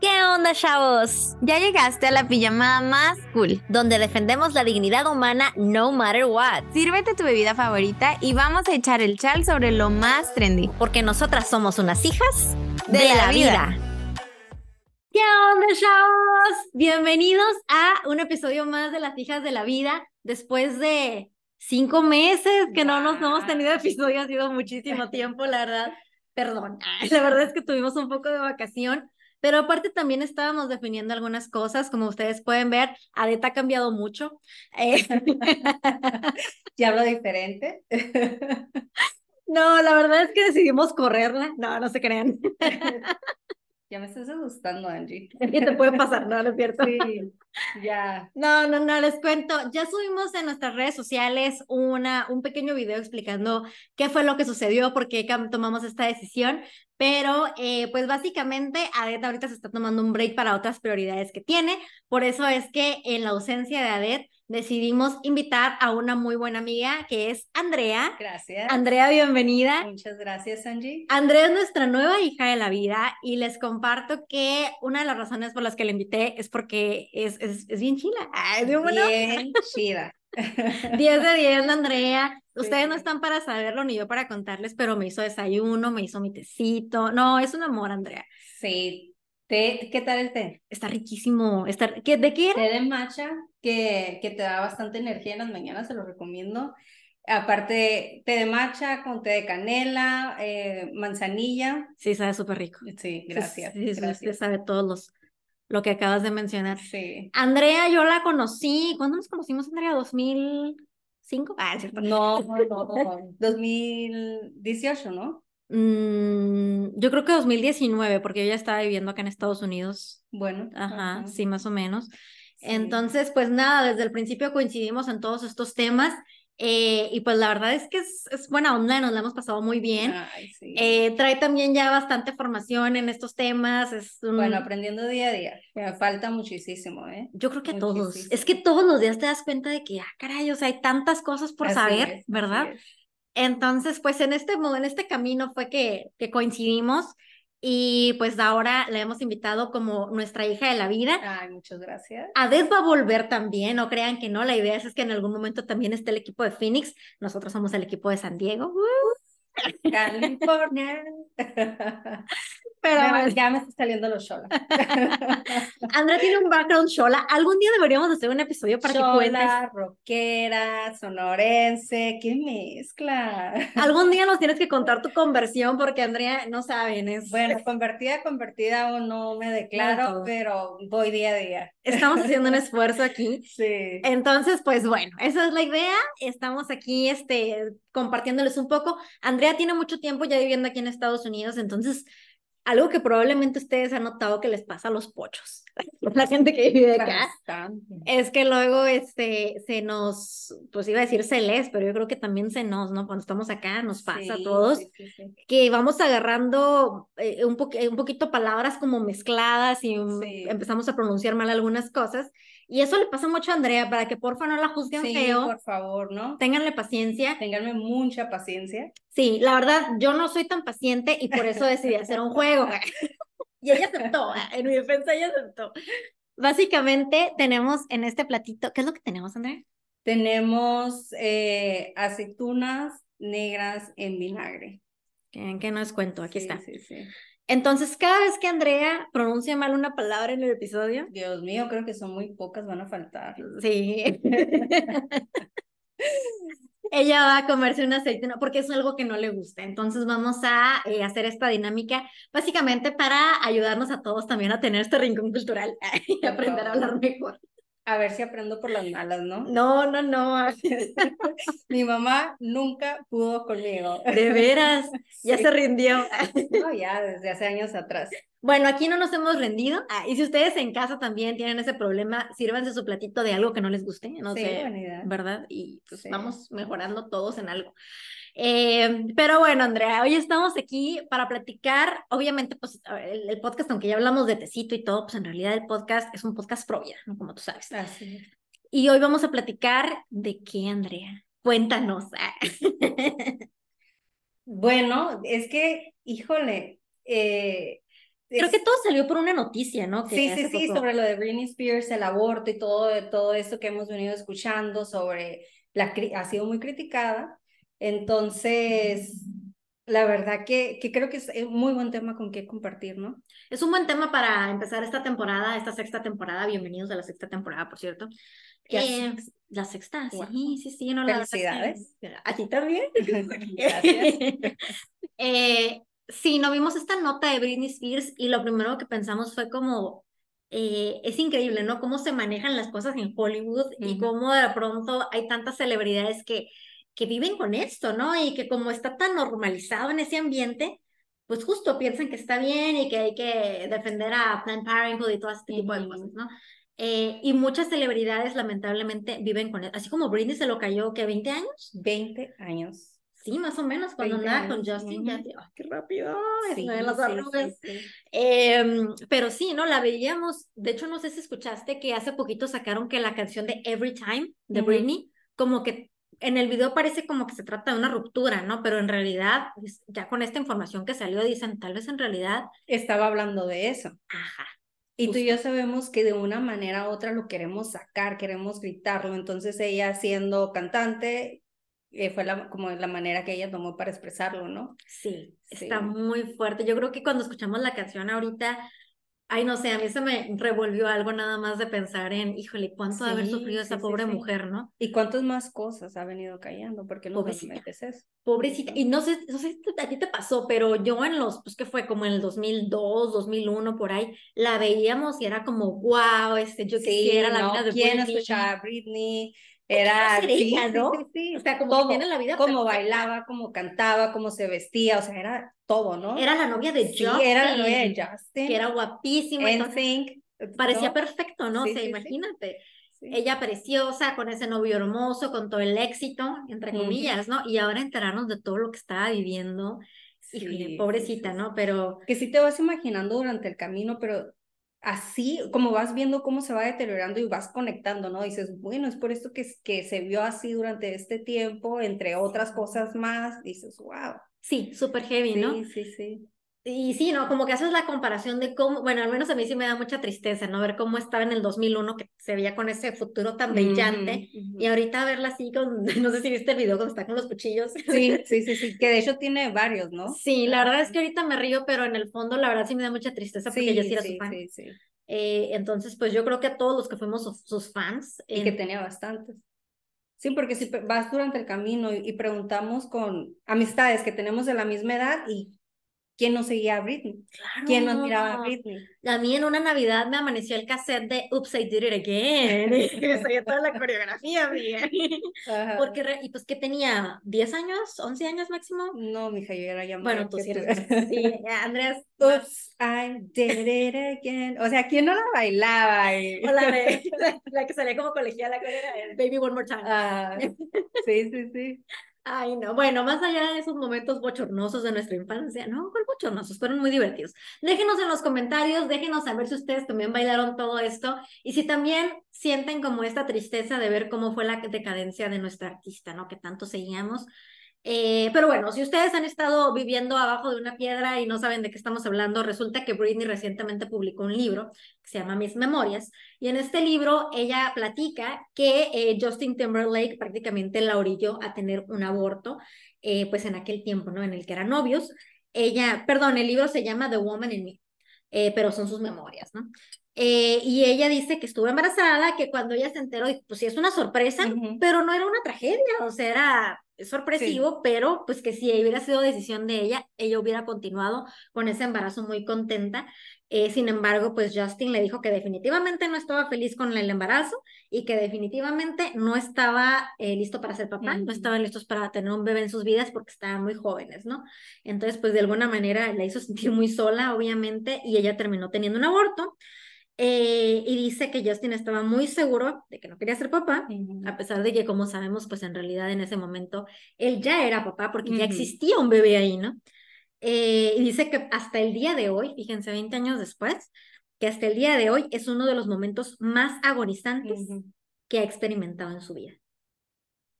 ¿Qué onda, chavos? Ya llegaste a la pijamada más cool. Donde defendemos la dignidad humana no matter what. Sírvete tu bebida favorita y vamos a echar el chal sobre lo más trendy. Porque nosotras somos unas hijas de, la, vida. ¿Qué onda, chavos? Bienvenidos a un episodio más de Las hijas de la vida. Después de cinco meses que no nos hemos tenido episodio, ha sido muchísimo tiempo, la verdad. Perdón, la verdad es que tuvimos un poco de vacación, pero aparte también estábamos definiendo algunas cosas, como ustedes pueden ver, Adeta ha cambiado mucho. Eh, ya hablo diferente. no, la verdad es que decidimos correrla. No, no se crean. Ya me estás asustando, Angie. Y te puede pasar, ¿no? ¿No es cierto? Sí, ya. No, no, no, les cuento. Ya subimos en nuestras redes sociales una, un pequeño video explicando qué fue lo que sucedió, por qué tomamos esta decisión. Pero, eh, pues básicamente, Adet ahorita se está tomando un break para otras prioridades que tiene. Por eso es que en la ausencia de Adet, decidimos invitar a una muy buena amiga que es Andrea. Gracias. Andrea, bienvenida. Muchas gracias, Angie. Andrea es nuestra nueva hija de la vida y les comparto que una de las razones por las que la invité es porque es, es, es bien chila. es bien, bueno. bien chida. 10 de 10, Andrea. Ustedes no están para saberlo ni yo para contarles, pero me hizo desayuno, me hizo mi tecito. No, es un amor, Andrea. Sí, ¿Qué tal el té? Está riquísimo. Está, ¿De qué era? Té de matcha, que, que te da bastante energía en las mañanas, se lo recomiendo. Aparte, té de matcha con té de canela, eh, manzanilla. Sí, sabe súper rico. Sí, gracias. Sí, gracias. sabe todos los, lo que acabas de mencionar. Sí. Andrea, yo la conocí. ¿Cuándo nos conocimos, Andrea? ¿2005? Ah, cierto. No, no, no, no. 2018, ¿no? Mm, yo creo que 2019, porque yo ya estaba viviendo acá en Estados Unidos. Bueno. Ajá, sí, más o menos. Entonces, pues nada, desde el principio coincidimos en todos estos temas. Eh, y pues la verdad es que es, es, buena onda, nos la hemos pasado muy bien. eh, trae también ya bastante formación en estos temas. Es Bueno, aprendiendo día a día. Me falta muchísimo, ¿eh? Yo creo que todos. Es que todos los días te das cuenta de que, ah, caray, o sea, hay tantas cosas por saber, ¿verdad? Entonces, pues en este modo, en este camino fue que, que coincidimos y pues ahora le hemos invitado como nuestra hija de la vida. Ay, muchas gracias. Adez va a volver también, no crean que no, la idea es, que en algún momento también esté el equipo de Phoenix, nosotros somos el equipo de San Diego. California. Pero ya, me está saliendo los Shola. Andrea tiene un background Shola. Algún día deberíamos hacer un episodio para que cuentes. rockera, sonorense, qué mezcla. Algún día nos tienes que contar tu conversión porque Andrea no saben. Es... Bueno, convertida, convertida aún no me declaro, pero voy día a día. Estamos haciendo un esfuerzo aquí. Sí. Entonces, pues bueno, esa es la idea. Estamos aquí este, compartiéndoles un poco. Andrea tiene mucho tiempo ya viviendo aquí en Estados Unidos, entonces algo que probablemente ustedes han notado que les pasa a los pochos, la gente que vive acá, es que luego este, se nos, pues iba a decir se les, pero yo creo que también se nos, ¿no? Cuando estamos acá nos pasa a todos, que vamos agarrando eh, un, un poquito palabras como mezcladas y empezamos a pronunciar mal algunas cosas y eso le pasa mucho a Andrea, para que porfa no la juzguen sí, feo. por favor, ¿no? Ténganle paciencia. Ténganme mucha paciencia. Sí, la verdad, yo no soy tan paciente y por eso decidí hacer un juego. y ella aceptó, en mi defensa ella aceptó. Básicamente tenemos en este platito, ¿qué es lo que tenemos, Andrea? Tenemos eh, aceitunas negras en vinagre. ¿Qué, qué no es cuento? Aquí sí, está. Sí, sí. Entonces, cada vez que Andrea pronuncia mal una palabra en el episodio. Dios mío, creo que son muy pocas, van a faltar. Sí. Ella va a comerse una aceituna porque es algo que no le gusta. Entonces vamos a eh, hacer esta dinámica básicamente para ayudarnos a todos también a tener este rincón cultural y aprender a hablar mejor. A ver si aprendo por las malas, ¿no? No, no, no. Mi mamá nunca pudo conmigo. De veras, ya se rindió. No, ya desde hace años atrás. Bueno, aquí no nos hemos rendido. Ah, y si ustedes en casa también tienen ese problema, sírvanse su platito de algo que no les guste, no sí, sé. ¿verdad? Y pues Sí. vamos mejorando todos en algo. Eh, pero bueno, Andrea, hoy estamos aquí para platicar, obviamente, pues el, el podcast, aunque ya hablamos de tecito y todo, pues en realidad el podcast es un podcast pro vida, ¿no? Como tú sabes. Así es. Y hoy vamos a platicar de qué, Andrea. Cuéntanos. Bueno, es que, híjole, eh, Creo que todo salió por una noticia, ¿no? sí, sí, sí, sobre lo de Britney Spears, el aborto y todo, todo eso que hemos venido escuchando sobre la ha sido muy criticada. Entonces, la verdad que, que creo que es un muy buen tema con que compartir, ¿no? Es un buen tema para empezar esta temporada, esta sexta temporada. Bienvenidos a la sexta temporada, por cierto. Eh, la sexta, sí, sí, sí. No, Felicidades. A ti también. Gracias. eh, sí, no vimos esta nota de Britney Spears y lo primero que pensamos fue como, eh, es increíble, ¿no? Cómo se manejan las cosas en Hollywood y cómo de pronto hay tantas celebridades que que viven con esto, ¿no? Y que como está tan normalizado en ese ambiente, pues justo piensan que está bien y que hay que defender a Planned Parenthood y todo este tipo de cosas, ¿no? Eh, y muchas celebridades lamentablemente viven con eso, así como Britney se lo cayó, ¿qué? ¿20 años? 20 años. Sí, más o menos, cuando andaba con Justin, ya, qué rápido, sí, las sí, eh, pero sí, ¿no? La veíamos, de hecho, no sé si escuchaste que hace poquito sacaron que la canción de Every Time de Britney, como que en el video parece como que se trata de una ruptura, ¿no? Pero en realidad, pues, ya con esta información que salió, dicen, tal vez en realidad... Estaba hablando de eso. Ajá. Y tú y yo sabemos que de una manera u otra lo queremos sacar, queremos gritarlo. Entonces ella siendo cantante, eh, fue la, como la manera que ella tomó para expresarlo, ¿no? Sí, sí, está muy fuerte. Yo creo que cuando escuchamos la canción ahorita, Ay, no sé, a mí se me revolvió algo nada más de pensar en, híjole, cuánto de haber sufrido esa pobre mujer, ¿no? Y cuántas más cosas ha venido cayendo, porque no Pobrecita. eso. Pobrecita. Y no sé, no sé si a ti te pasó, pero yo en los, pues que fue como en el 2002, 2001, por ahí, la veíamos y era como, wow, este, yo quisiera la vida de ¿Quién escuchaba a Britney? Era sí, ¿no? Sí, O sea, como todo, que tiene la vida Cómo bailaba, cómo cantaba, cómo se vestía, o sea, era todo, ¿no? Era la novia de Justin. Sí, era la novia de Justin. Que era guapísima. Entonces, parecía perfecto, ¿no? o sea, imagínate. Ella preciosa, con ese novio hermoso, con todo el éxito, entre comillas, ¿no? Y ahora enterarnos de todo lo que estaba viviendo. Híjole, pobrecita, ¿no? Pero... Que sí te vas imaginando durante el camino, pero así, como vas viendo cómo se va deteriorando y vas conectando, ¿no? Dices, bueno, es por esto que, que se vio así durante este tiempo, entre otras cosas más, dices, wow. Sí, súper heavy, ¿no? Sí, sí, sí. Y sí, ¿no? Como que haces la comparación de cómo, bueno, al menos a mí sí me da mucha tristeza, ¿no? Ver cómo estaba en el 2001, que se veía con ese futuro tan brillante, y ahorita verla así con, no sé si viste el video cuando está con los cuchillos. Sí, sí, sí, sí, que de hecho tiene varios, ¿no? Sí, la verdad es que ahorita me río, pero en el fondo la verdad sí me da mucha tristeza porque yo sí era su fan. Sí, sí. Eh, entonces, pues yo creo que a todos los que fuimos sus, fans. Y que tenía bastantes. Sí, porque si vas durante el camino y preguntamos con amistades que tenemos de la misma edad y ¿Quién no seguía a Britney? Claro. ¿Quién nos miraba a Britney? A mí en una Navidad me amaneció el cassette de Oops, I Did It Again. sabía toda la coreografía, mía. Porque, y pues, ¿qué tenía? ¿10 años? ¿11 años máximo? No, mija, yo era ya Bueno, tú sí eres. sí, Andrés. Oops, I Did It Again. O sea, ¿quién no la bailaba? O la, de, la, que salía como colegiala, ¿cuál era? Baby One More Time. Ah, sí, sí, sí. Ay, no. Bueno, más allá de esos momentos bochornosos de nuestra infancia, ¿no? ¿Cuál bochornosos? Fueron muy divertidos. Déjenos en los comentarios, déjenos saber si ustedes también bailaron todo esto y si también sienten como esta tristeza de ver cómo fue la decadencia de nuestra artista, ¿no? Que tanto seguíamos. Eh, pero bueno, si ustedes han estado viviendo abajo de una piedra y no saben de qué estamos hablando, resulta que Britney recientemente publicó un libro que se llama Mis Memorias y en este libro ella platica que eh, Justin Timberlake prácticamente la orilló a tener un aborto, eh, pues en aquel tiempo, ¿no? En el que eran novios. Ella, perdón, el libro se llama The Woman in Me, pero son sus memorias, ¿no? Y ella dice que estuvo embarazada, que cuando ella se enteró, pues sí es una sorpresa, pero no era una tragedia, o sea, era es sorpresivo, pero pues que si hubiera sido decisión de ella, ella hubiera continuado con ese embarazo muy contenta. Eh, sin embargo, pues Justin le dijo que definitivamente no estaba feliz con el embarazo y que definitivamente no estaba eh, listo para ser papá, no estaban listos para tener un bebé en sus vidas porque estaban muy jóvenes, ¿no? Entonces, pues de alguna manera la hizo sentir muy sola, obviamente, y ella terminó teniendo un aborto. Eh, y dice que Justin estaba muy seguro de que no quería ser papá, a pesar de que, como sabemos, pues en realidad en ese momento él ya era papá porque ya existía un bebé ahí, ¿no? Eh, y dice que hasta el día de hoy, fíjense, 20 años después, que hasta el día de hoy es uno de los momentos más agonizantes que ha experimentado en su vida.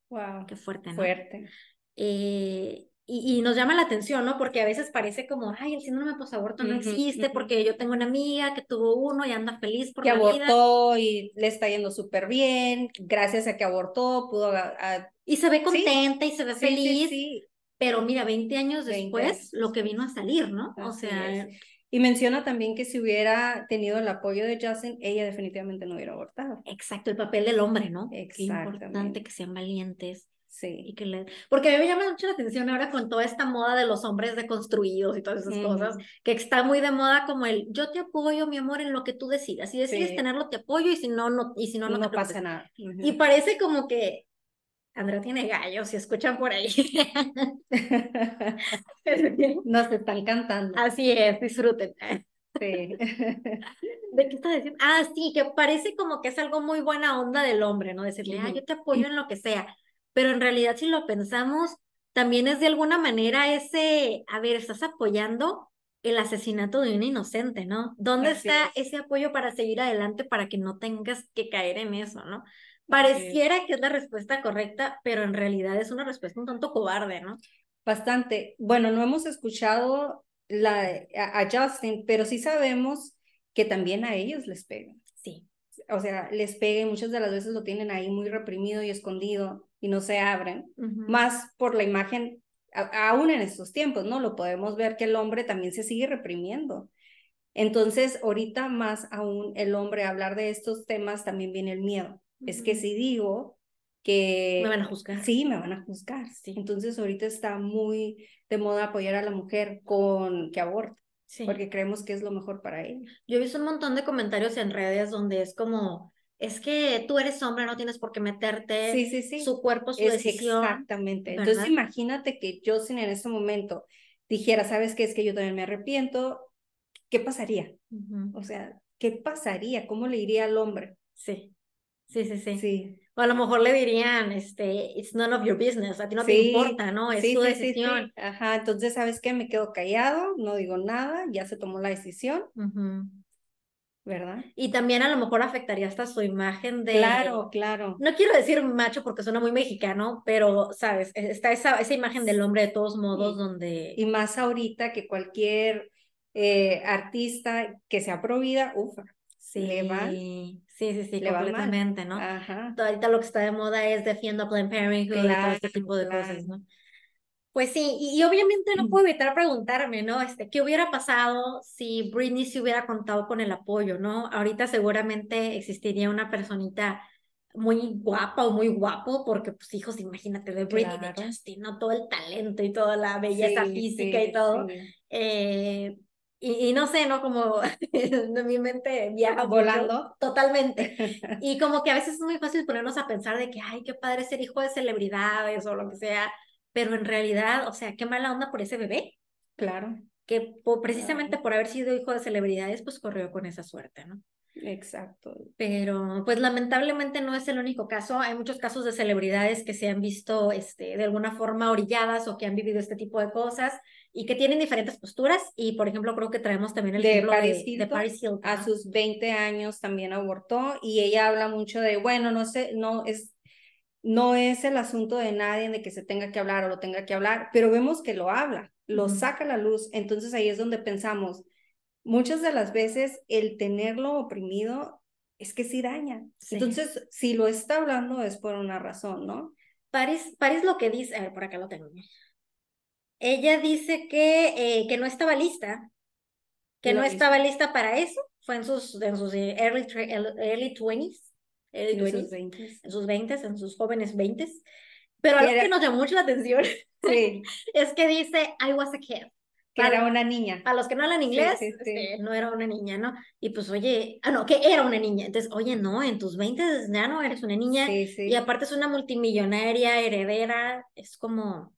Wow. Qué fuerte, ¿no? Fuerte. Eh, y, y, nos llama la atención, ¿no? Porque a veces parece como, ay, el síndrome posaborto no existe porque yo tengo una amiga que tuvo uno y anda feliz por que la abortó y le está yendo súper bien, gracias a que abortó, pudo... y se ve contenta y se ve feliz, pero mira, 20 años después, lo que vino a salir, ¿no? o sea... Y menciona también que si hubiera tenido el apoyo de Justin, ella definitivamente no hubiera abortado. Exacto, el papel del hombre, ¿no? Qué importante que sean valientes. Sí. Y que le... Porque a mí me llama mucho la atención ahora con toda esta moda de los hombres deconstruidos y todas esas cosas, que está muy de moda como el yo te apoyo, mi amor, en lo que tú decidas. Si decides tenerlo, te apoyo y si no, no, y si no, no, no pasa nada. Y parece como que Andrea tiene gallos, si escuchan por ahí. Nos están cantando. Así es, disfruten. Sí. ¿De qué estás diciendo? Ah, sí, que parece como que es algo muy buena onda del hombre, ¿no? Decirle, ah, yo te apoyo en lo que sea. Pero en realidad, si lo pensamos, también es de alguna manera ese, a ver, estás apoyando el asesinato de un inocente, ¿no? ¿Dónde está ese apoyo para seguir adelante para que no tengas que caer en eso, ¿no? Pareciera que es la respuesta correcta, pero en realidad es una respuesta un tanto cobarde, ¿no? Bastante. Bueno, no hemos escuchado la, a, Justin, pero sí sabemos que también a ellos les pegan. Sí. O sea, les pega y muchas de las veces lo tienen ahí muy reprimido y escondido y no se abren, más por la imagen, aún en estos tiempos, ¿no? Lo podemos ver que el hombre también se sigue reprimiendo. Entonces, ahorita más aún el hombre hablar de estos temas también viene el miedo es que si digo que... Me van a juzgar. Sí, me van a juzgar. Sí. Entonces ahorita está muy de moda apoyar a la mujer con que aborte. Sí. Porque creemos que es lo mejor para ella. Yo he visto un montón de comentarios en redes donde es como, es que tú eres hombre, no tienes por qué meterte. Sí, sí, sí. Su cuerpo, su decisión. Exactamente. Entonces imagínate que Justin en este momento dijera, ¿sabes qué? Es que yo también me arrepiento. ¿Qué pasaría? O sea, ¿qué pasaría? ¿Cómo le iría al hombre? Sí. Sí, sí, sí. Sí. O a lo mejor le dirían, este, it's none of your business, a ti no te importa, ¿no? Es su decisión. Ajá, entonces, ¿sabes qué? Me quedo callado, no digo nada, ya se tomó la decisión. ¿Verdad? Y también a lo mejor afectaría hasta su imagen de... Claro, claro. No quiero decir macho porque suena muy mexicano, pero, ¿sabes? E, está esa, esa imagen del hombre de todos modos donde... Y más ahorita que cualquier eh, artista que sea provida, ufa, sí. le va Sí, sí, sí, completamente, ¿no? Ajá. Ahorita lo que está de moda es defiendo a Planned Parenthood y todo este tipo de cosas, ¿no? Pues sí, y, obviamente no puedo evitar preguntarme, ¿no? Este, ¿qué hubiera pasado si Britney se hubiera contado con el apoyo, ¿no? Ahorita seguramente existiría una personita muy guapa o muy guapo, porque pues hijos, imagínate, de Britney, de Justin, ¿no? Todo el talento y toda la belleza física y todo. Eh, y, no sé, ¿no? Como en mi mente viaja volando. totalmente. Y como que a veces es muy fácil ponernos a pensar de que, ay, qué padre ser hijo de celebridades o lo que sea, pero en realidad, o sea, qué mala onda por ese bebé. Claro. Que precisamente por haber sido hijo de celebridades, pues corrió con esa suerte, ¿no? Exacto. Pero pues lamentablemente no es el único caso. Hay muchos casos de celebridades que se han visto este, de alguna forma orilladas o que han vivido este tipo de cosas y que tienen diferentes posturas. Y por ejemplo, creo que traemos también el de ejemplo Paris, de, Paris Hilton. A sus 20 años también abortó y ella habla mucho de, bueno, no sé, no es, no es el asunto de nadie de que se tenga que hablar o lo tenga que hablar, pero vemos que lo habla, lo saca a la luz. Entonces ahí es donde pensamos, muchas de las veces el tenerlo oprimido es que sí daña. Entonces, si lo está hablando es por una razón, ¿no? Paris, Paris lo que dice, a ver, por acá lo tengo ella dice que, eh, que no estaba lista, que no estaba lista para eso, fue en sus, en sus eh, early, early 20s, en, sus 20 en sus 20 en sus jóvenes 20 pero algo que nos llamó mucho la atención sí. es que dice, I was a kid. Que era una niña. A los que no hablan inglés, este, no era una niña, ¿no? Y pues, oye, ah, no, que era una niña. Entonces, oye, no, en tus 20 ya no eres una niña. Y aparte es una multimillonaria, heredera, es como,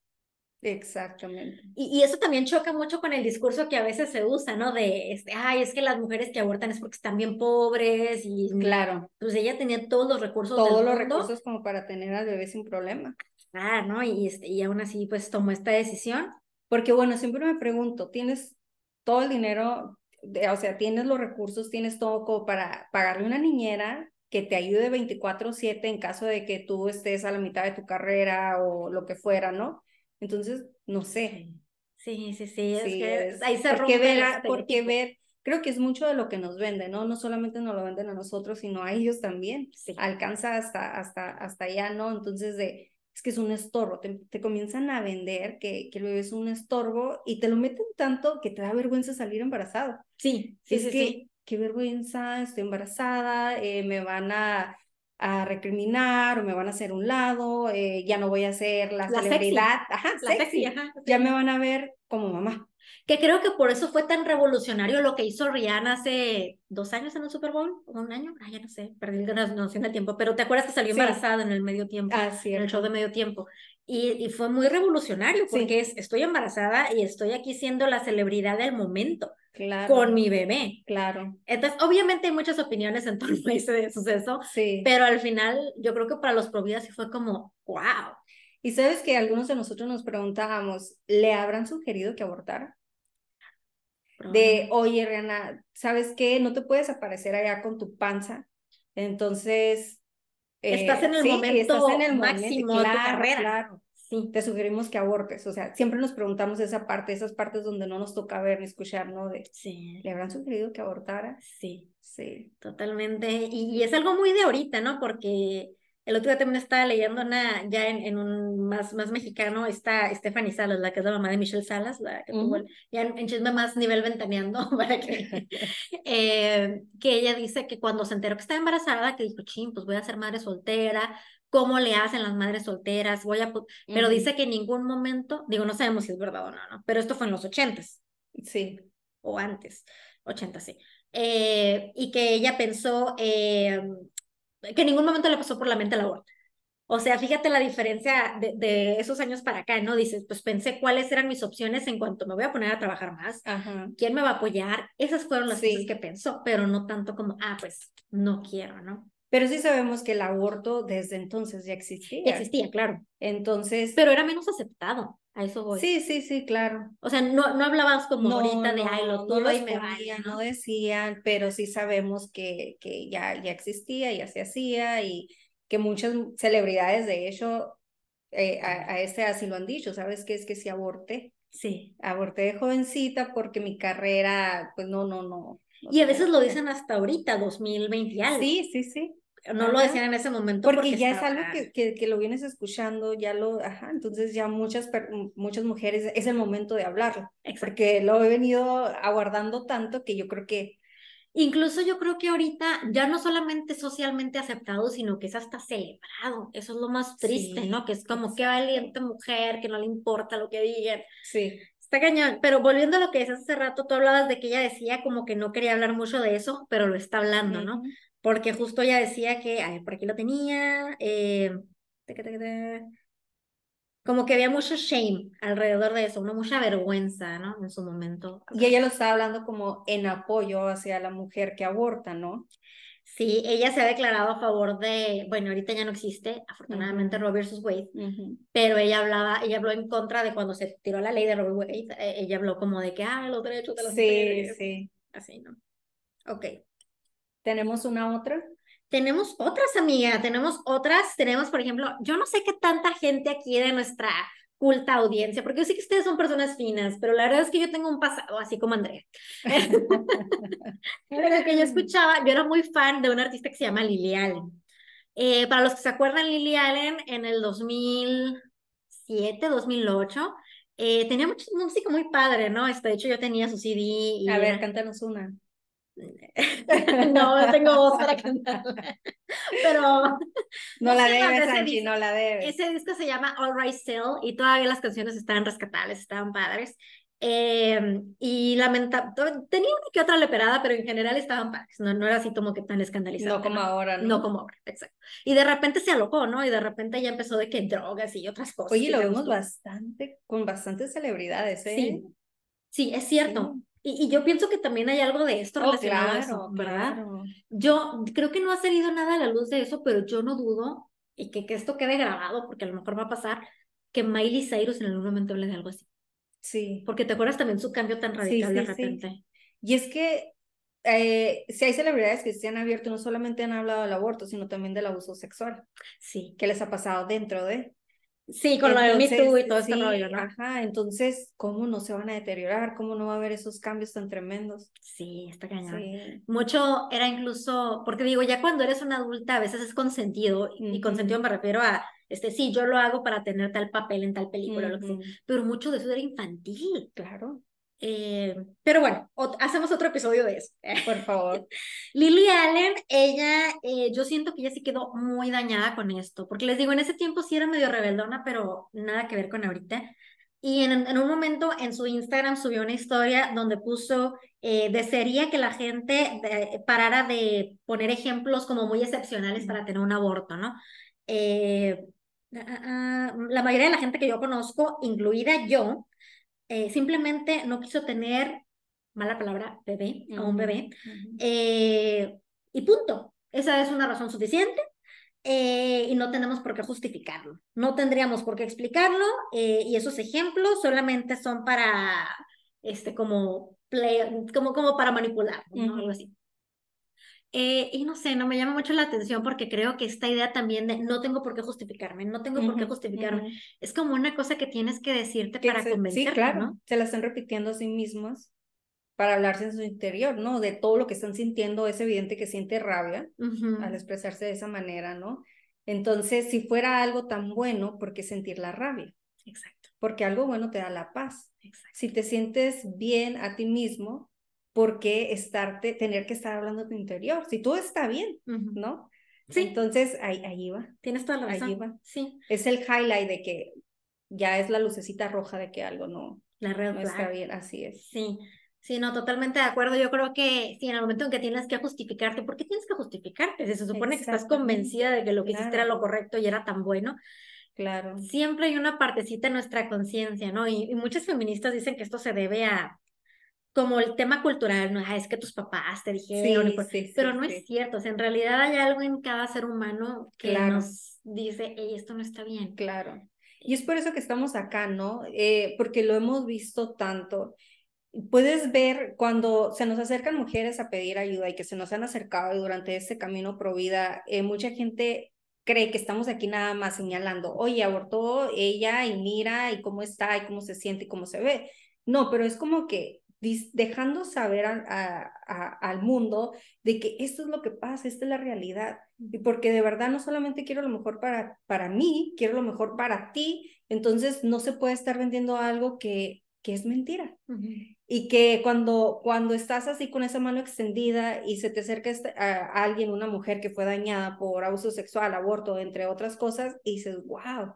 Exactamente. Y, y, eso también choca mucho con el discurso que a veces se usa, ¿no? De, este, ay, es que las mujeres que abortan es porque están bien pobres y... Claro. Pues ella tenía todos los recursos Todos los recursos como para tener al bebé sin problema. Ah, ¿no? Y, este, y aún así, pues tomó esta decisión. Porque, bueno, siempre me pregunto, ¿tienes todo el dinero, o sea, tienes los recursos, tienes todo como para pagarle una niñera que te ayude 24/7 en caso de que tú estés a la mitad de tu carrera o lo que fuera, ¿no? Entonces, no sé. Sí, sí, sí, es Sí, que es- ahí se ¿por rompe ver, el a- por qué estereotipo. ver? Creo que es mucho de lo que nos venden, ¿no? No solamente nos lo venden a nosotros, sino a ellos también. Sí. Alcanza hasta, hasta, hasta allá, ¿no? Entonces, de, es que es un estorbo, te, te comienzan a vender que, que el bebé es un estorbo y te lo meten tanto que te da vergüenza salir embarazado. Sí, sí, es sí, que, sí. qué vergüenza, estoy embarazada, eh, me van a, a recriminar o me van a hacer un lado, eh, ya no voy a ser la, La sexy. celebridad, ajá, La sexy, sexy, ajá, ya sí. me van a ver como mamá. Que creo que por eso fue tan revolucionario lo que hizo Rihanna hace dos años en el Super Bowl, o un año, ah, ya no sé, perdí la noción del tiempo, pero ¿te acuerdas que salió Sí. embarazada en el medio tiempo, Ah, en el show de medio tiempo? Y, y fue muy revolucionario Sí. porque es, estoy embarazada y estoy aquí siendo la celebridad del momento Claro. con mi bebé. Claro. Entonces, obviamente hay muchas opiniones en torno a ese suceso, Sí. pero al final yo creo que para los providas sí fue como, wow. Y sabes que algunos de nosotros nos preguntábamos, ¿le habrán sugerido que abortara? De, oye, Rihanna, ¿sabes qué? No te puedes aparecer allá con tu panza. Entonces, Estás en el sí, momento estás en el momento, máximo de tu carrera. Claro. Sí. Te sugerimos que abortes. O sea, siempre nos preguntamos esa parte, esas partes donde no nos toca ver ni escuchar, ¿no? De, Sí, ¿le habrán sugerido que abortara? sí. Sí. Totalmente. Y, y es algo muy de ahorita, ¿no? Porque el otro día también estaba leyendo una, ya en, en un más, más mexicano, está Stephanie Salas, la que es la mamá de Michelle Salas, la que tuvo Ujú. el- ya en, en chisme más nivel ventaneando, para que, eh, que ella dice que cuando se enteró que estaba embarazada, que dijo, ching, pues voy a ser madre soltera, ¿cómo le hacen las madres solteras? Voy a, pu-". pero Ujú. dice que en ningún momento, digo, no sabemos si es verdad o no, ¿no? Pero esto fue en los ochentas Sí. o antes, 80 sí, eh, y que ella pensó eh, que en ningún momento le pasó por la mente el aborto. O sea, fíjate la diferencia de, de esos años para acá, ¿no? Dices, pues pensé cuáles eran mis opciones en cuanto me voy a poner a trabajar más, Ajá. quién me va a apoyar, esas fueron las Sí. cosas que pensó, pero no tanto como, ah, pues no quiero, ¿no? Pero sí sabemos que el aborto desde entonces ya existía. Existía, claro, Entonces, pero era menos aceptado, a eso voy. sí, sí, sí, claro. O sea, no, no hablabas como No, ahorita de, ay, lo tuve no y me vale, no decían, pero sí sabemos que, que ya, ya existía, ya se hacía y que muchas celebridades, de hecho, eh, a, a este así lo han dicho, ¿sabes qué? Es que si aborté, Sí. aborté de jovencita porque mi carrera, pues no, no, no. no Y a veces lo dicen hasta ahorita, 2020 y algo. Sí, sí, sí. No lo decían en ese momento Porque, ya es estaba- algo que, que, que lo vienes escuchando, ya lo, ajá, entonces ya muchas, muchas mujeres, es el momento de hablarlo, Exacto. porque lo he venido aguardando tanto que yo creo que Incluso yo creo que ahorita ya no solamente socialmente aceptado, sino que es hasta celebrado. Eso es lo más triste, Sí, ¿no? Que es como qué valiente mujer, que no le importa lo que digan. sí, Está cañón. Pero volviendo a lo que decías hace rato, tú hablabas de que ella decía como que no quería hablar mucho de eso, pero lo está hablando, ¿no? Porque justo ella decía que, ay, por aquí lo tenía, eh, como que había mucho shame alrededor de eso, una mucha vergüenza, ¿no? En su momento. Y ella lo estaba hablando como en apoyo hacia la mujer que aborta, ¿no? Sí, ella se ha declarado a favor de, bueno, ahorita ya no existe, afortunadamente, Ujú. Roe versus Wade, Ujú. pero ella hablaba, ella habló en contra de cuando se tiró la ley de Roe Wade, eh, ella habló como de que, ah, los derechos de las Sí, mujeres, sí. así, ¿no? Ok. ¿Tenemos una otra? Tenemos otras, amiga, tenemos otras, tenemos, por ejemplo, yo no sé qué tanta gente aquí de nuestra culta audiencia, porque yo sé que ustedes son personas finas, pero la verdad es que yo tengo un pasado, así como Andrea. Pero que yo escuchaba, yo era muy fan de una artista que se llama Lily Allen. Eh, para los que se acuerdan, Lily Allen en el 2007, 2008, eh, tenía mucha música muy padre, ¿no? Este, de hecho, yo tenía su CD y A ver, cántanos una. no, tengo voz para cantarla. Pero No No la debes, Angie, disco- no la debes. ese disco se llama All Right Still y todavía las canciones estaban rescatables, estaban padres. Eh, y lamenta tenía una que otra leperada, pero en general estaban padres, no, no era así como que tan escandalizante. No como ahora, ¿no? No como ahora, exacto. Y de repente se alocó, ¿no? Y de repente ya empezó de que drogas y otras cosas. Oye, lo vemos bastante, con bastantes celebridades, ¿eh? Sí, sí, es cierto. Y, y yo pienso que también hay algo de esto Oh, relacionado a claro, eso, ¿verdad? claro. Yo creo que no ha salido nada a la luz de eso, pero yo no dudo, y que, que esto quede grabado, porque a lo mejor va a pasar, que Miley Cyrus en algún momento hable de algo así. Sí. Porque te acuerdas también su cambio tan Sí, radical de sí, sí. repente. Y es que eh, si hay celebridades que se han abierto, no solamente han hablado del aborto, sino también del abuso sexual, Sí, que les ha pasado dentro de. Sí, con lo de Me Too y todo este sí, rollo, ¿no? Ajá, entonces, ¿cómo no se van a deteriorar? ¿Cómo no va a haber esos cambios tan tremendos? Sí, está cañón. Sí. Mucho era incluso, porque digo, ya cuando eres una adulta a veces es consentido, y Ujú. consentido me refiero a, este, sí, yo lo hago para tener tal papel en tal película, lo que sea, pero mucho de eso era infantil. Claro, Eh, pero bueno, ot- hacemos otro episodio de eso. por favor. Lily Allen, ella, eh, yo siento que ella sí quedó muy dañada con esto, porque les digo, en ese tiempo sí era medio rebeldona, pero nada que ver con ahorita. Y en, en un momento en su Instagram subió una historia donde puso, eh, desearía que la gente de- parara de poner ejemplos como muy excepcionales para tener un aborto, ¿no? Eh, ah, ah, la mayoría de la gente que yo conozco, incluida yo, eh, simplemente no quiso tener, mala palabra, bebé, a un bebé. Eh, y punto. Esa es una razón suficiente eh, y no tenemos por qué justificarlo. No tendríamos por qué explicarlo y esos ejemplos solamente son para, este, como, play, como, como para manipular. Algo así. Eh, y no sé, no me llama mucho la atención porque creo que esta idea también de no tengo por qué justificarme, no tengo por qué justificarme, es como una cosa que tienes que decirte Que para se- sí, claro, ¿no? se la están repitiendo a sí mismas para hablarse en su interior, ¿no? De todo lo que están sintiendo, es evidente que siente rabia al expresarse de esa manera, ¿no? Entonces, si fuera algo tan bueno, ¿por qué sentir la rabia? Exacto, Porque algo bueno te da la paz. exacto. Si te sientes bien a ti mismo, ¿por qué estarte, tener que estar hablando de tu interior? Si todo está bien. ¿no? Sí, Entonces, ahí, ahí va. tienes toda la razón. va. Sí, Es el highlight de que ya es la lucecita roja de que algo no, la red no está bien, así es. Sí, sí, no, totalmente de acuerdo. Yo creo que sí, en el momento en que tienes que justificarte, ¿por qué tienes que justificarte? Si se supone que estás convencida de que lo que hiciste era lo correcto y era tan bueno, Claro. siempre hay una partecita en nuestra conciencia, ¿no? Y, y muchas feministas dicen que esto se debe a como el tema cultural, ¿no? Es que tus papás te dijeron, Sí, sí, pero sí, no es cierto, o sea, en realidad hay algo en cada ser humano que Claro. nos dice, hey, esto no está bien. Claro. Y es por eso que estamos acá, ¿no? Eh, porque lo hemos visto tanto. Puedes ver cuando se nos acercan mujeres a pedir ayuda y que se nos han acercado y durante este camino pro vida, eh, mucha gente cree que estamos aquí nada más señalando, oye, abortó ella y mira y cómo está y cómo se siente y cómo se ve. No, pero es como que dejando saber a- a- a- al mundo de que esto es lo que pasa, esta es la realidad. Y porque de verdad no solamente quiero lo mejor para, para mí, quiero lo mejor para ti, entonces no se puede estar vendiendo algo que, que es mentira. Y que cuando, cuando estás así con esa mano extendida y se te acerca este- a, alguien, una mujer que fue dañada por abuso sexual, aborto, entre otras cosas, y dices, wow,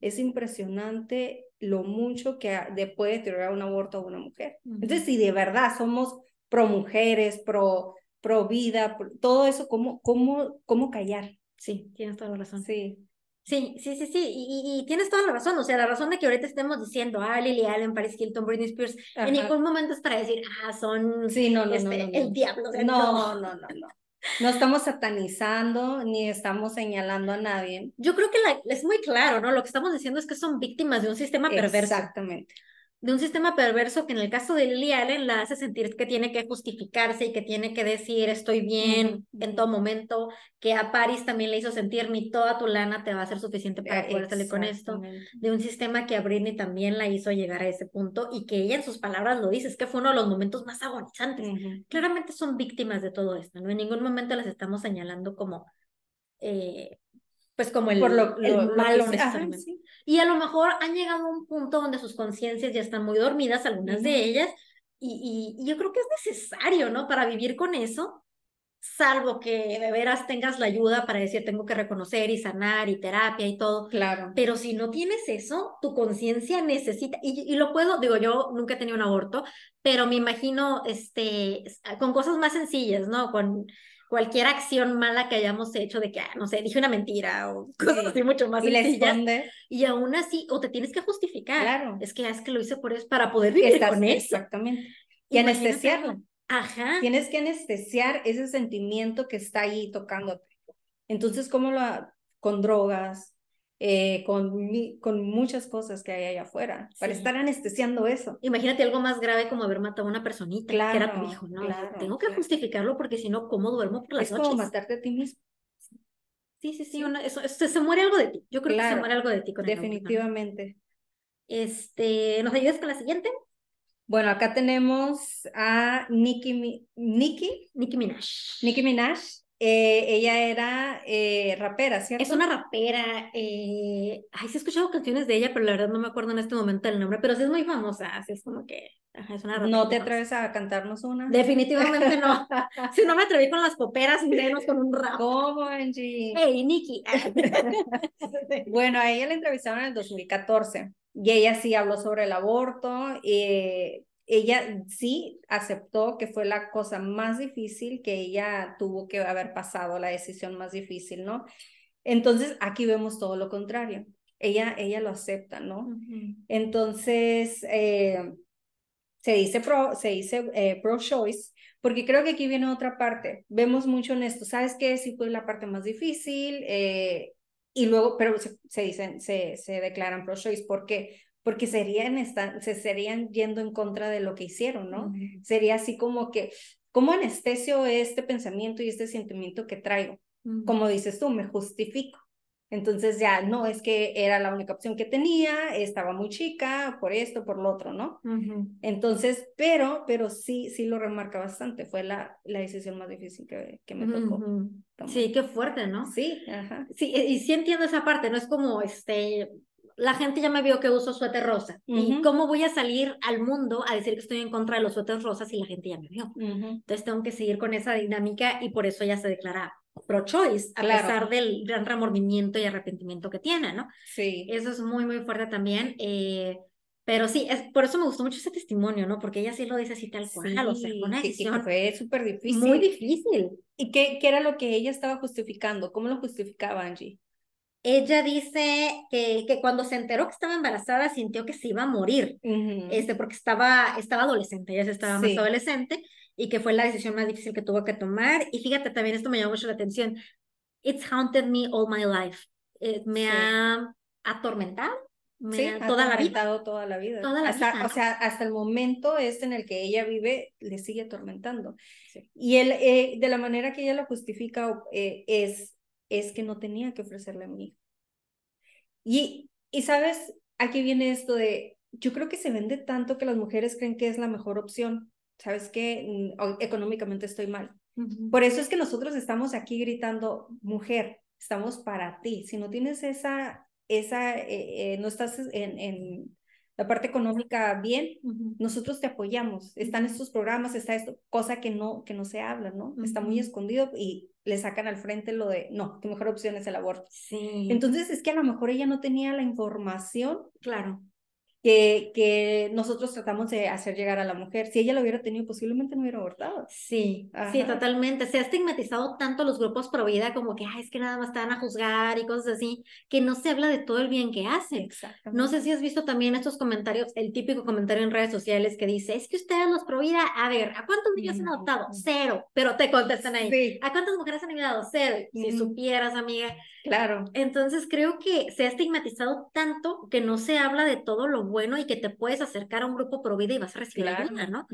es impresionante lo mucho que puede deteriorar un aborto a una mujer. Ujú. Entonces, si de verdad somos pro mujeres, pro, pro vida, pro- todo eso, ¿cómo, cómo, cómo callar? Sí, tienes toda la razón. Sí, Sí, sí, sí, sí, y, y- tienes toda la razón, o sea, la razón de que ahorita estemos diciendo, ah, Lily Allen, Paris Hilton, Britney Spears, en Ajá. ningún momento es para decir, ah, son sí, no, no, no, este, no. el diablo, o sea, No, no, no, no. No estamos satanizando ni estamos señalando a nadie. Yo creo que la- es muy claro, ¿no? Lo que estamos diciendo es que son víctimas de un sistema perverso, Exactamente. De un sistema perverso que en el caso de Lily Allen la hace sentir que tiene que justificarse y que tiene que decir estoy bien en todo momento, que a Paris también le hizo sentir ni toda tu lana te va a ser suficiente para poder salir con esto. de un sistema que a Britney también la hizo llegar a ese punto y que ella en sus palabras lo dice, es que fue uno de los momentos más agonizantes. Claramente son víctimas de todo esto, ¿no? En ningún momento las estamos señalando como, eh, pues como el, Por lo, el lo- lo que malo hice- ajá, sí. Y a lo mejor han llegado a un punto donde sus conciencias ya están muy dormidas, algunas de ellas, y, y- y yo creo que es necesario, ¿no? Para vivir con eso, salvo que de veras tengas la ayuda para decir, tengo que reconocer y sanar y terapia y todo. Claro. Pero si no tienes eso, tu conciencia necesita, y, y lo puedo, digo, yo nunca he tenido un aborto, pero me imagino este, con cosas más sencillas, ¿no? Con cualquier acción mala que hayamos hecho de que, ah, no sé, dije una mentira o cosas Sí. así mucho más Y le sencillas. escondes. Y aún así, o te tienes que justificar. Claro. Es que "Ah, es que lo hice por eso, para poder vivir Estás- con eso. Exactamente. Y Imagínate. anestesiarla. Ajá. Tienes que anestesiar ese sentimiento que está ahí tocándote. Entonces, ¿cómo lo con drogas, eh, con, mi- con muchas cosas que hay allá afuera, para Sí. estar anestesiando eso? Imagínate algo más grave como haber matado a una personita, que era tu Claro, hijo, ¿no? Claro, Tengo que claro. justificarlo porque si no, ¿cómo duermo por las Es como noches? matarte a ti mismo. Sí, sí, sí, una- eso, eso- se muere algo de ti. Yo creo que se Claro, muere algo de ti con. Definitivamente. Este, ¿nos ayudas con la siguiente? Bueno, acá tenemos a Nicki, Nicki, Nicki Minaj. Nicki Minaj. Eh, ella era eh, rapera, ¿cierto? Es una rapera. Eh... Ay, sí he escuchado canciones de ella, pero la verdad no me acuerdo en este momento el nombre. Pero sí es muy famosa. Así es como que. Ajá, es una rapera ¿No te atreves a cantarnos una? Definitivamente no. Si no me atreví con las poperas, menos con un rap. ¿Cómo, Angie? Hey, Nicki. Bueno, a ella la entrevistaron en el 2014 y ella sí habló sobre el aborto. eh, ella sí aceptó que fue la cosa más difícil que ella tuvo que haber pasado, la decisión más difícil, ¿no? Entonces, aquí vemos todo lo contrario. Ella, ella lo acepta, ¿no? Entonces, eh, se dice pro, se dice eh, pro choice, porque creo que aquí viene otra parte. Vemos mucho en esto, ¿sabes qué? Sí fue la parte más difícil, eh, y luego, pero se, se dicen, se, se declaran pro choice, ¿por qué? Porque serían, esta- se serían yendo en contra de lo que hicieron, ¿no? Ujú. Sería así como que, ¿cómo anestesio este pensamiento y este sentimiento que traigo? Ujú. como dices tú, me justifico. Entonces ya no es que era la única opción que tenía, estaba muy chica, por esto, por lo otro, ¿no? Ujú. Entonces, pero, pero sí, sí lo remarca bastante, fue la, la decisión más difícil que, que me tocó. Tomar. Sí, qué fuerte, ¿no? Sí, ajá. Sí, y y sí entiendo esa parte, no es como, este, la gente ya me vio que uso suéter rosa, y Ujú. cómo voy a salir al mundo a decir que estoy en contra de los suéteres rosas si la gente ya me vio. Ujú. Entonces tengo que seguir con esa dinámica y por eso ella se declara pro-choice, a Claro. pesar del gran remordimiento y arrepentimiento que tiene, ¿no? Sí, Eso es muy, muy fuerte también. eh, pero sí, es, por eso me gustó mucho ese testimonio, ¿no? Porque ella sí lo dice así tal cual, o sea, sí, una que- que decisión fue súper difícil. muy difícil. ¿Y qué, qué era lo que ella estaba justificando? ¿Cómo lo justificaba Angie? Ella dice que, que cuando se enteró que estaba embarazada sintió que se iba a morir, Ujú. este, porque estaba, estaba adolescente, ella estaba Sí. más adolescente, y que fue la decisión más difícil que tuvo que tomar. Y fíjate, también esto me llamó mucho la atención. It's haunted me all my life. Eh, me Sí. ha atormentado me Sí, ha- toda la vida. atormentado toda la vida. Toda la hasta, vida, O sea, hasta el momento este en el que ella vive, le sigue atormentando. Y él, eh, de la manera que ella lo justifica, eh, es, es que no tenía que ofrecerle a mi hijo. Y, y sabes, aquí viene esto de, yo creo que se vende tanto que las mujeres creen que es la mejor opción. ¿Sabes qué? Mm, Económicamente estoy mal. Por eso es que nosotros estamos aquí gritando, mujer, estamos para ti. Si no tienes esa, esa, eh, eh, no estás en, en la parte económica bien, nosotros te apoyamos. Están estos programas, está esto, cosa que no, que no se habla, ¿no? Está muy escondido y le sacan al frente lo de, no, tu mejor opción es el aborto. Sí, Entonces es que a lo mejor ella no tenía la información claro. Que, que nosotros tratamos de hacer llegar a la mujer. Si ella lo hubiera tenido, posiblemente no hubiera abortado. Sí, sí, Ajá. totalmente. Se ha estigmatizado tanto los grupos pro vida como que, ay, es que nada más te van a juzgar y cosas así, que no se habla de todo el bien que hacen. No sé si has visto también estos comentarios, el típico comentario en redes sociales que dice, es que ustedes los pro vida, a ver, ¿a cuántos niños han adoptado? Cero, pero te contestan ahí. Sí, ¿A cuántas mujeres han ayudado? Cero. Si Ujú. supieras, amiga. claro. Entonces creo que se ha estigmatizado tanto que no se habla de todo lo bueno y que te puedes acercar a un grupo pro vida y vas a recibir Claro. ayuda, ¿no?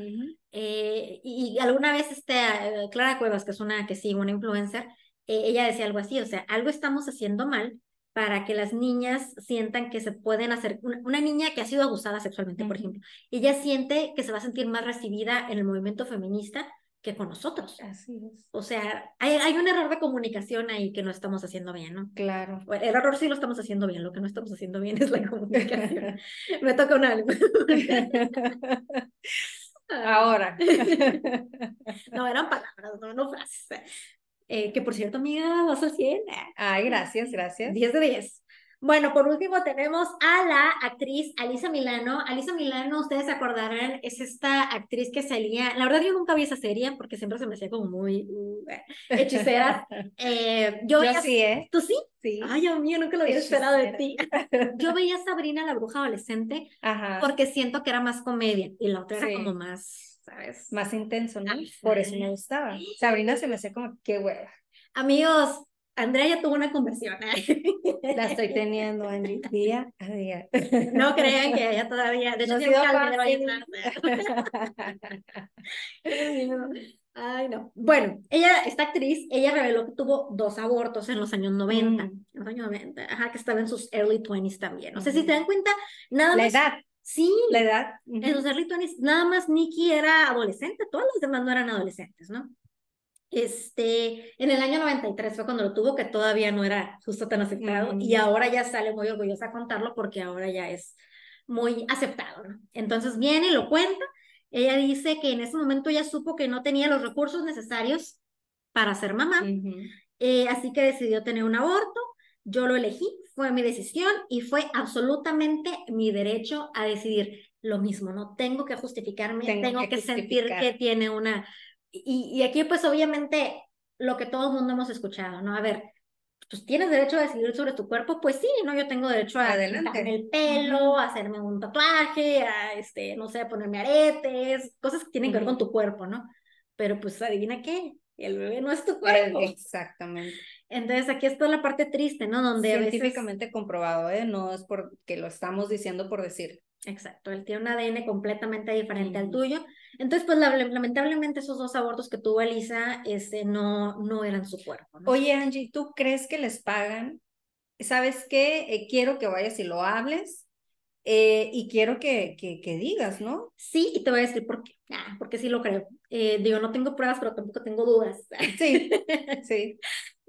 Eh, y, alguna vez este, eh, Clara Cuevas, que es una que sí, una influencer, eh, ella decía algo así, o sea, algo estamos haciendo mal para que las niñas sientan que se pueden hacer, una, una niña que ha sido abusada sexualmente, por ejemplo, ella siente que se va a sentir más recibida en el movimiento feminista que con nosotros. Así es. O sea, hay, hay un error de comunicación ahí que no estamos haciendo bien, ¿no? Claro. El error sí lo estamos haciendo bien, lo que no estamos haciendo bien es la comunicación. Me toca un algo. Ahora. No, eran palabras, no, no frases. Eh, que por cierto, amiga, vas al 100. Ay, gracias, gracias. 10 de 10. Bueno, por último tenemos a la actriz Alisa Milano. Alisa Milano, ustedes se acordarán, es esta actriz que salía, la verdad yo nunca vi esa serie porque siempre se me hacía como muy uh, hechicera. Eh, yo, Yo veía- sí, ¿eh? ¿Tú sí? Sí. Ay, amiga, nunca lo hubiera esperado de ti. Hechicera. Yo veía a Sabrina la bruja adolescente Ajá. porque siento que era más comedia y la otra Sí. era como más, ¿sabes? Más intenso, ¿no? Ajá. Por eso me gustaba. Sabrina se me hacía como, qué hueva. Amigos, Andrea ya tuvo una conversión. La estoy teniendo, Angie, día a día. No crean que ella todavía, de hecho No tiene un ahí atrás. Ay, no. Bueno, ella, esta actriz, ella reveló que tuvo dos abortos en los años 90. Mm. En los años 90. Ajá, que estaba en sus early 20s también. O sea, si te dan cuenta, nada La más. edad, Sí, la edad. en los early 20s, nada más Nikki era adolescente, todas las demás no eran adolescentes, ¿no? Este, en el año 93 fue cuando lo tuvo, que todavía no era justo tan aceptado, y Ujú. ahora ya sale muy orgullosa a contarlo porque ahora ya es muy aceptado, ¿no? Entonces viene y lo cuenta. Ella dice que en ese momento ya supo que no tenía los recursos necesarios para ser mamá, eh, así que decidió tener un aborto. Yo lo elegí, fue mi decisión y fue absolutamente mi derecho a decidir lo mismo. No tengo que justificarme, tengo, Tengo que, que sentir que tiene una... Y, y aquí pues obviamente lo que todo el mundo hemos escuchado, ¿no? A ver, pues tienes derecho a decidir sobre tu cuerpo, pues sí, ¿no? Yo tengo derecho a Adelante. el pelo, a hacerme un tatuaje, a, este, no sé, a ponerme aretes, cosas que tienen que ver con tu cuerpo, ¿no? Pero pues adivina qué, el bebé no es tu cuerpo. Exactamente. Entonces aquí está la parte triste, ¿no? Donde a veces... Científicamente comprobado, ¿eh? No es porque lo estamos diciendo por decir. Exacto, él tiene un ADN completamente diferente al tuyo. Entonces, pues la- lamentablemente esos dos abortos que tuvo Elisa, este, no, no eran su cuerpo, ¿no? Oye, Angie, ¿tú crees que les pagan? ¿Sabes qué? Eh, quiero que vayas y lo hables eh, y quiero que, que, que digas, ¿no? Sí, y te voy a decir por qué. Ah, porque sí lo creo. Eh, digo, no tengo pruebas, pero tampoco tengo dudas. Sí, sí.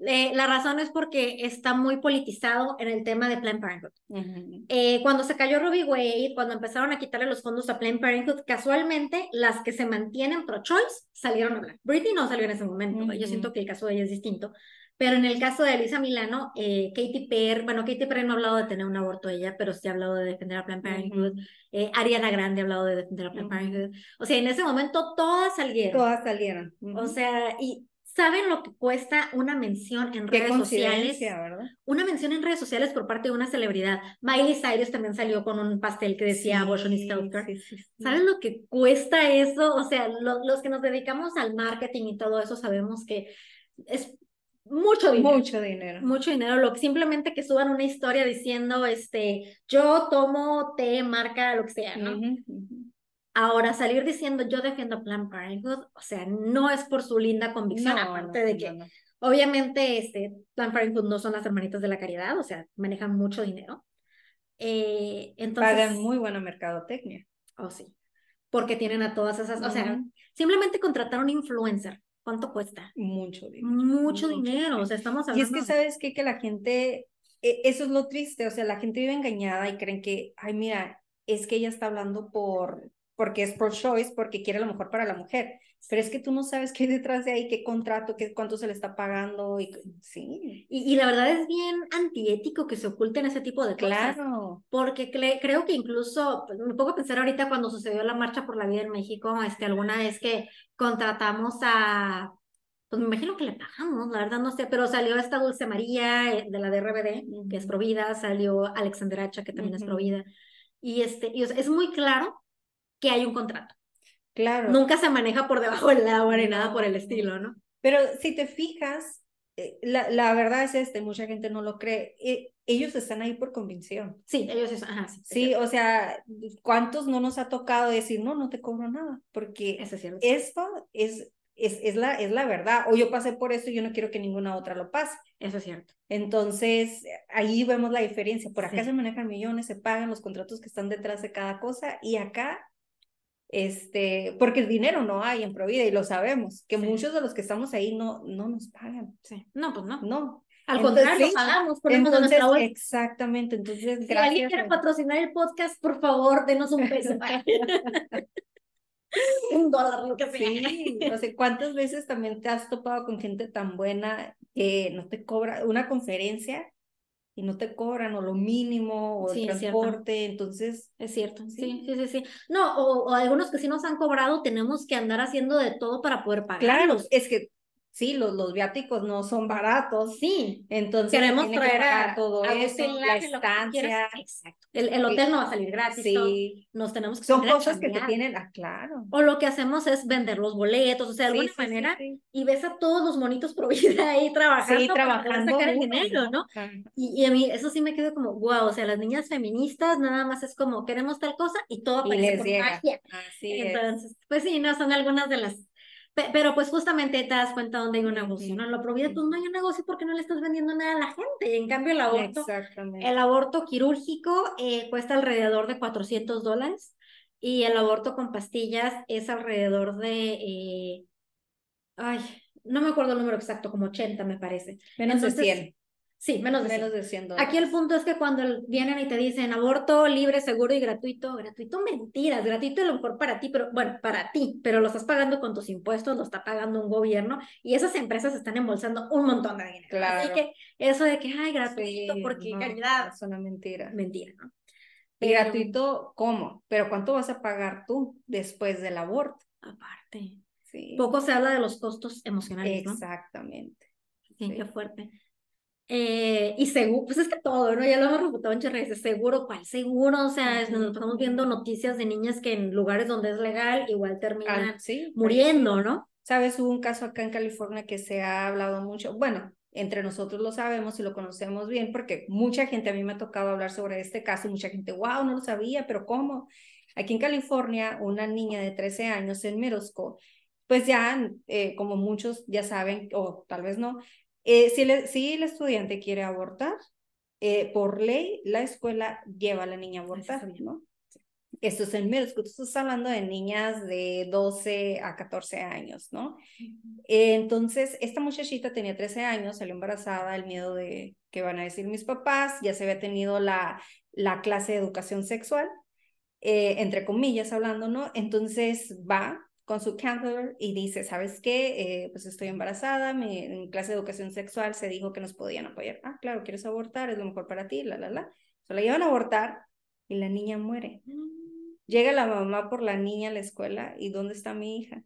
Eh, la razón es porque está muy politizado en el tema de Planned Parenthood. Ujú. Eh, cuando se cayó Robbie Wade, cuando empezaron a quitarle los fondos a Planned Parenthood, casualmente las que se mantienen pro-choice salieron a hablar. Britney no salió en ese momento, yo Ujú. siento que el caso de ella es distinto, pero en el caso de Elisa Milano, eh, Katy Perry, bueno, Katy Perry no ha hablado de tener un aborto ella, pero sí ha hablado de defender a Planned Parenthood, Ujú. eh, Ariana Grande ha hablado de defender a Planned Ujú. Parenthood, o sea, en ese momento todas salieron, Todas salieron. o Ujú. sea, y ¿saben lo que cuesta una mención en Qué redes sociales? una mención en redes sociales por parte de una celebridad. Miley Cyrus también salió con un pastel que decía abortion is Sí, healthcare. sí, sí, sí. ¿Saben lo que cuesta eso? O sea, lo- los que nos dedicamos al marketing y todo eso sabemos que es mucho dinero. Mucho dinero. Mucho dinero, lo que simplemente que suban una historia diciendo, este, yo tomo té, marca, lo que sea, ¿no? Ujú. Ahora, salir diciendo yo defiendo Planned Parenthood, o sea, no es por su linda convicción, No, aparte no, de que no. Obviamente, este, Planned Parenthood no son las hermanitas de la caridad, o sea, manejan mucho dinero. Eh, entonces, Pagan muy buena mercadotecnia. oh sí, porque tienen a todas esas, o sea, simplemente contratar a un influencer, ¿cuánto cuesta? Mucho dinero. Mucho dinero, o sea, estamos Y hablando. es que, ¿sabes qué? Que la gente, e- eso es lo triste, o sea, la gente vive engañada y creen que, ay, mira, es que ella está hablando por, porque es pro-choice, porque quiere lo mejor para la mujer, pero es que tú no sabes qué hay detrás de ahí, qué contrato, qué, cuánto se le está pagando, y sí, Y, y la verdad es bien antiético que se oculten ese tipo de cosas. claro. Porque cre- creo que incluso, pues, me pongo a pensar ahorita cuando sucedió la Marcha por la Vida en México, este, alguna vez que contratamos a, pues me imagino que le pagamos, la verdad no sé, pero salió esta Dulce María eh, de la DRBD, que es. Provida, salió Alexander Hacha, que también es Ujú. Provida, y este, y, o sea, es muy claro que hay un contrato. Claro. Nunca se maneja por debajo del agua ni nada por el estilo, ¿no? Pero si te fijas, eh, la, la verdad es este, mucha gente no lo cree, eh, ellos están ahí por convicción. Sí, ellos eso, ajá, sí. Sí, o sea, ¿cuántos no nos ha tocado decir, no, no te cobro nada? Porque Eso es cierto. esto es, es, es, la, es la verdad. O yo pasé por esto y yo no quiero que ninguna otra lo pase. Eso es cierto. Entonces, ahí vemos la diferencia. Por acá Sí. se manejan millones, se pagan los contratos que están detrás de cada cosa y acá, este, porque el dinero no hay en Provida y lo sabemos, que Sí. muchos de los que estamos ahí no, no nos pagan. Sí. No, pues no. No. Al Entonces, contrario, sí. pagamos, ponemos Entonces, nuestra exactamente. Entonces, Si alguien gracias. quiere a- patrocinar el podcast, por favor, denos un peso. un dólar, lo que sea. Sí, o sea, ¿cuántas veces también te has topado con gente tan buena que no te cobra una conferencia y no te cobran o lo mínimo o el Sí, transporte? Entonces, Es cierto, sí, Sí. sí, sí. No, o, o algunos que sí nos han cobrado, tenemos que andar haciendo de todo para poder claro, pagarlos. es que sí, los, los viáticos no son baratos. Sí, Entonces, queremos que traer pagar a, todo a eso, la que estancia. Exacto. El, el hotel no va a salir gratis. Sí, Nos tenemos que son cosas que te tienen, ah, claro. O lo que hacemos es vender los boletos, o sea, de Sí, alguna manera, y ves a todos los monitos pro vida ahí trabajando Sí, para trabajando sacar el dinero, ¿no? Y, y a mí eso sí me quedó como, wow, o sea, las niñas feministas nada más es como, queremos tal cosa y todo Y aparece les por llega. magia. Así es. Entonces, pues sí, no, son algunas de las, pero pues justamente te das cuenta dónde hay un negocio, ¿no? Lo prohibido, pues no hay un negocio porque no le estás vendiendo nada a la gente. Y en cambio el aborto, el aborto quirúrgico eh, cuesta alrededor de 400 dólares y el aborto con pastillas es alrededor de, eh, ay, no me acuerdo el número exacto, como 80 me parece. Menos de 100. Sí, menos de, menos de 100 Aquí el punto es que cuando vienen y te dicen aborto libre, seguro y gratuito, gratuito, mentiras, gratuito a lo mejor para ti, pero bueno, para ti, pero lo estás pagando con tus impuestos, lo está pagando un gobierno y esas empresas están embolsando un montón de dinero. Claro. Así que eso de que, ay, gratuito, porque caridad. Es una mentira. Mentira, ¿no? ¿Y gratuito cómo? Pero ¿cuánto vas a pagar tú después del aborto? Aparte. Sí. Poco se habla de los costos emocionales, ¿no? Exactamente. Sí, qué fuerte. Eh, y seguro, pues es que todo, ¿no? Ya lo hemos reputado muchas veces, seguro, ¿cuál seguro? O sea, nos estamos viendo noticias de niñas que en lugares donde es legal igual terminan muriendo, ¿no? Sabes, hubo un caso acá en California que se ha hablado mucho, bueno, entre nosotros lo sabemos y lo conocemos bien, porque mucha gente, a mí me ha tocado hablar sobre este caso, mucha gente, wow, no lo sabía, pero ¿cómo? Aquí en California, una niña de 13 años en Merosco, pues ya, eh, como muchos ya saben, o tal vez no, eh, si, si, el estudiante quiere abortar, eh, por ley, la escuela lleva a la niña a abortar, ¿no? Esto es en middle school, estás hablando de niñas de 12 a 14 años, ¿no? entonces, esta muchachita tenía 13 años, salió embarazada, el miedo de qué van a decir mis papás, ya se había tenido la, la clase de educación sexual, eh, entre comillas hablando, ¿no? Entonces va, con su counselor y dice, ¿sabes qué? Eh, pues estoy embarazada, mi, en clase de educación sexual se dijo que nos podían apoyar. Ah, claro, quieres abortar, es lo mejor para ti, la, la, la. Se la llevan a abortar y la niña muere. Llega la mamá por la niña a la escuela y ¿dónde está mi hija?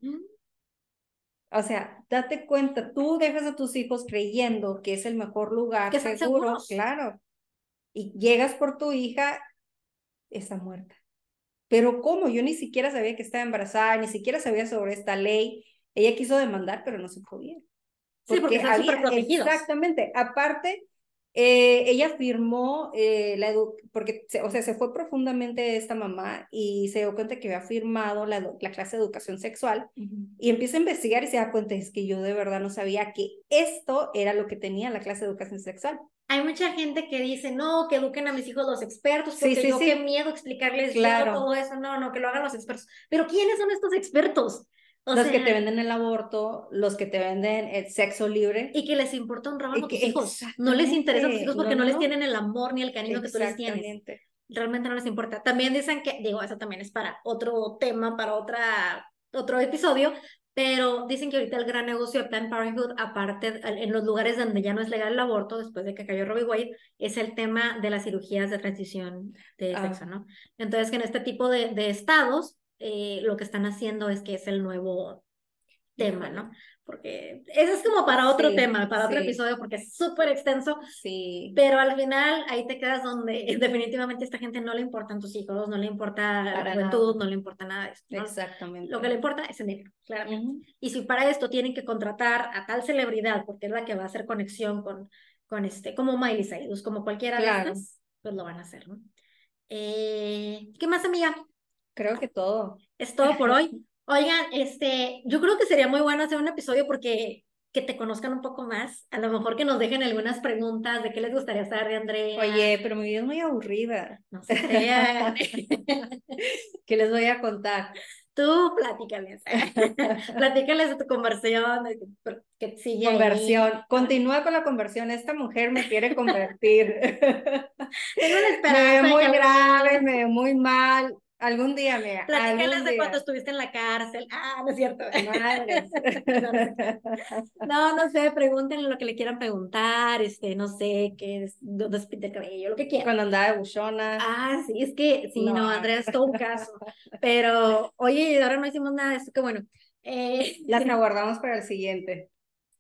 O sea, date cuenta, tú dejas a tus hijos creyendo que es el mejor lugar, que seguro, claro. Y llegas por tu hija, está muerta. Pero ¿cómo? Yo ni siquiera sabía que estaba embarazada, ni siquiera sabía sobre esta ley. Ella quiso demandar, pero no se podía. sí, porque están había. Exactamente. Aparte, eh, ella firmó eh, la porque, o sea, se fue profundamente esta mamá y se dio cuenta que había firmado la, la clase de educación sexual y empieza a investigar y se da cuenta, es que yo de verdad no sabía que esto era lo que tenía la clase de educación sexual. Hay mucha gente que dice, no, que eduquen a mis hijos los expertos, porque sí, sí, yo qué miedo explicarles claro. todo eso, no, no, que lo hagan los expertos. Pero ¿quiénes son estos expertos? Los que te venden el aborto, los que te venden el sexo libre. Y que les importa un rábano tus hijos. No les interesa a tus hijos porque no, les tienen el amor ni el cariño que tú les tienes. Realmente no les importa. También dicen que, digo, eso también es para otro tema, para otra, otro episodio, pero dicen que ahorita el gran negocio de Planned Parenthood, aparte en los lugares donde ya no es legal el aborto, después de que cayó Robbie Wade, es el tema de las cirugías de transición de ah. sexo, ¿no? Entonces, que en este tipo de, de estados, eh, lo que están haciendo es que es el nuevo tema, ¿no? porque eso es como para otro tema, para otro episodio, porque es súper extenso. Sí. Pero al final ahí te quedas donde definitivamente a esta gente no le importan tus hijos, no le importa la juventud, no le importa nada de esto. Exactamente. Lo que le importa es el dinero, claramente. Y si para esto tienen que contratar a tal celebridad, porque es la que va a hacer conexión con, con este, como Miley Cyrus, como cualquiera de estas, pues lo van a hacer, ¿no? Eh, ¿Qué más, amiga? Creo que todo. Es todo por hoy. Oigan, este, yo creo que sería muy bueno hacer un episodio porque que te conozcan un poco más, a lo mejor que nos dejen algunas preguntas de qué les gustaría saber de Andrea. Oye, pero mi vida es muy aburrida. No sé. ¿Qué les voy a contar? Tú platícales, platícales de tu conversión, que sigue Conversión, continúa con la conversión, esta mujer me quiere convertir. Tengo una esperanza. Me veo muy grave, me veo muy mal, Algún día, me Platícales de cuando estuviste en la cárcel. Ah, no es cierto. Madre. no, no sé, pregúntenle lo que le quieran preguntar, este, no sé, qué es, dónde es el cabello, lo que quieran. Cuando andaba de buchona. Ah, sí, es que, sí, no, Andrea, es todo un caso. Pero, oye, ahora no hicimos nada de eso, que bueno. Eh... Las aguardamos para el siguiente.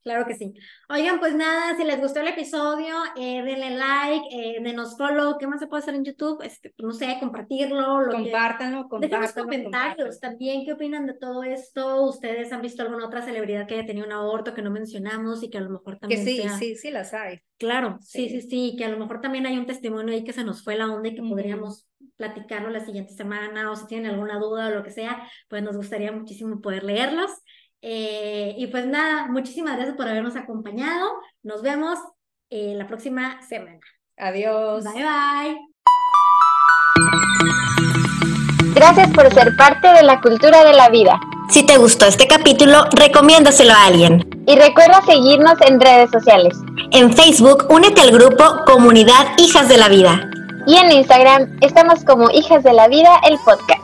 Claro que sí. Oigan, pues nada, si les gustó el episodio, eh, denle like, eh, denos follow. ¿Qué más se puede hacer en YouTube? Este, pues, no sé, compartirlo. Lo compártanlo, compártanlo. comentarios también. ¿Qué opinan de todo esto? ¿Ustedes han visto alguna otra celebridad que haya tenido un aborto que no mencionamos y que a lo mejor también. Que sí, sí, sí las hay. Claro, sí. sí, sí, que a lo mejor también hay un testimonio ahí que se nos fue la onda y que podríamos platicarlo la siguiente semana o si tienen alguna duda o lo que sea, pues nos gustaría muchísimo poder leerlos. Eh, y pues nada, muchísimas gracias por habernos acompañado. Nos vemos eh, la próxima semana. Adiós. Bye bye. Gracias por ser parte de la cultura de la vida. Si te gustó este capítulo, recomiéndaselo a alguien. Y recuerda seguirnos en redes sociales. En Facebook, únete al grupo Comunidad Hijas de la Vida. Y en Instagram estamos como Hijas de la Vida, el podcast.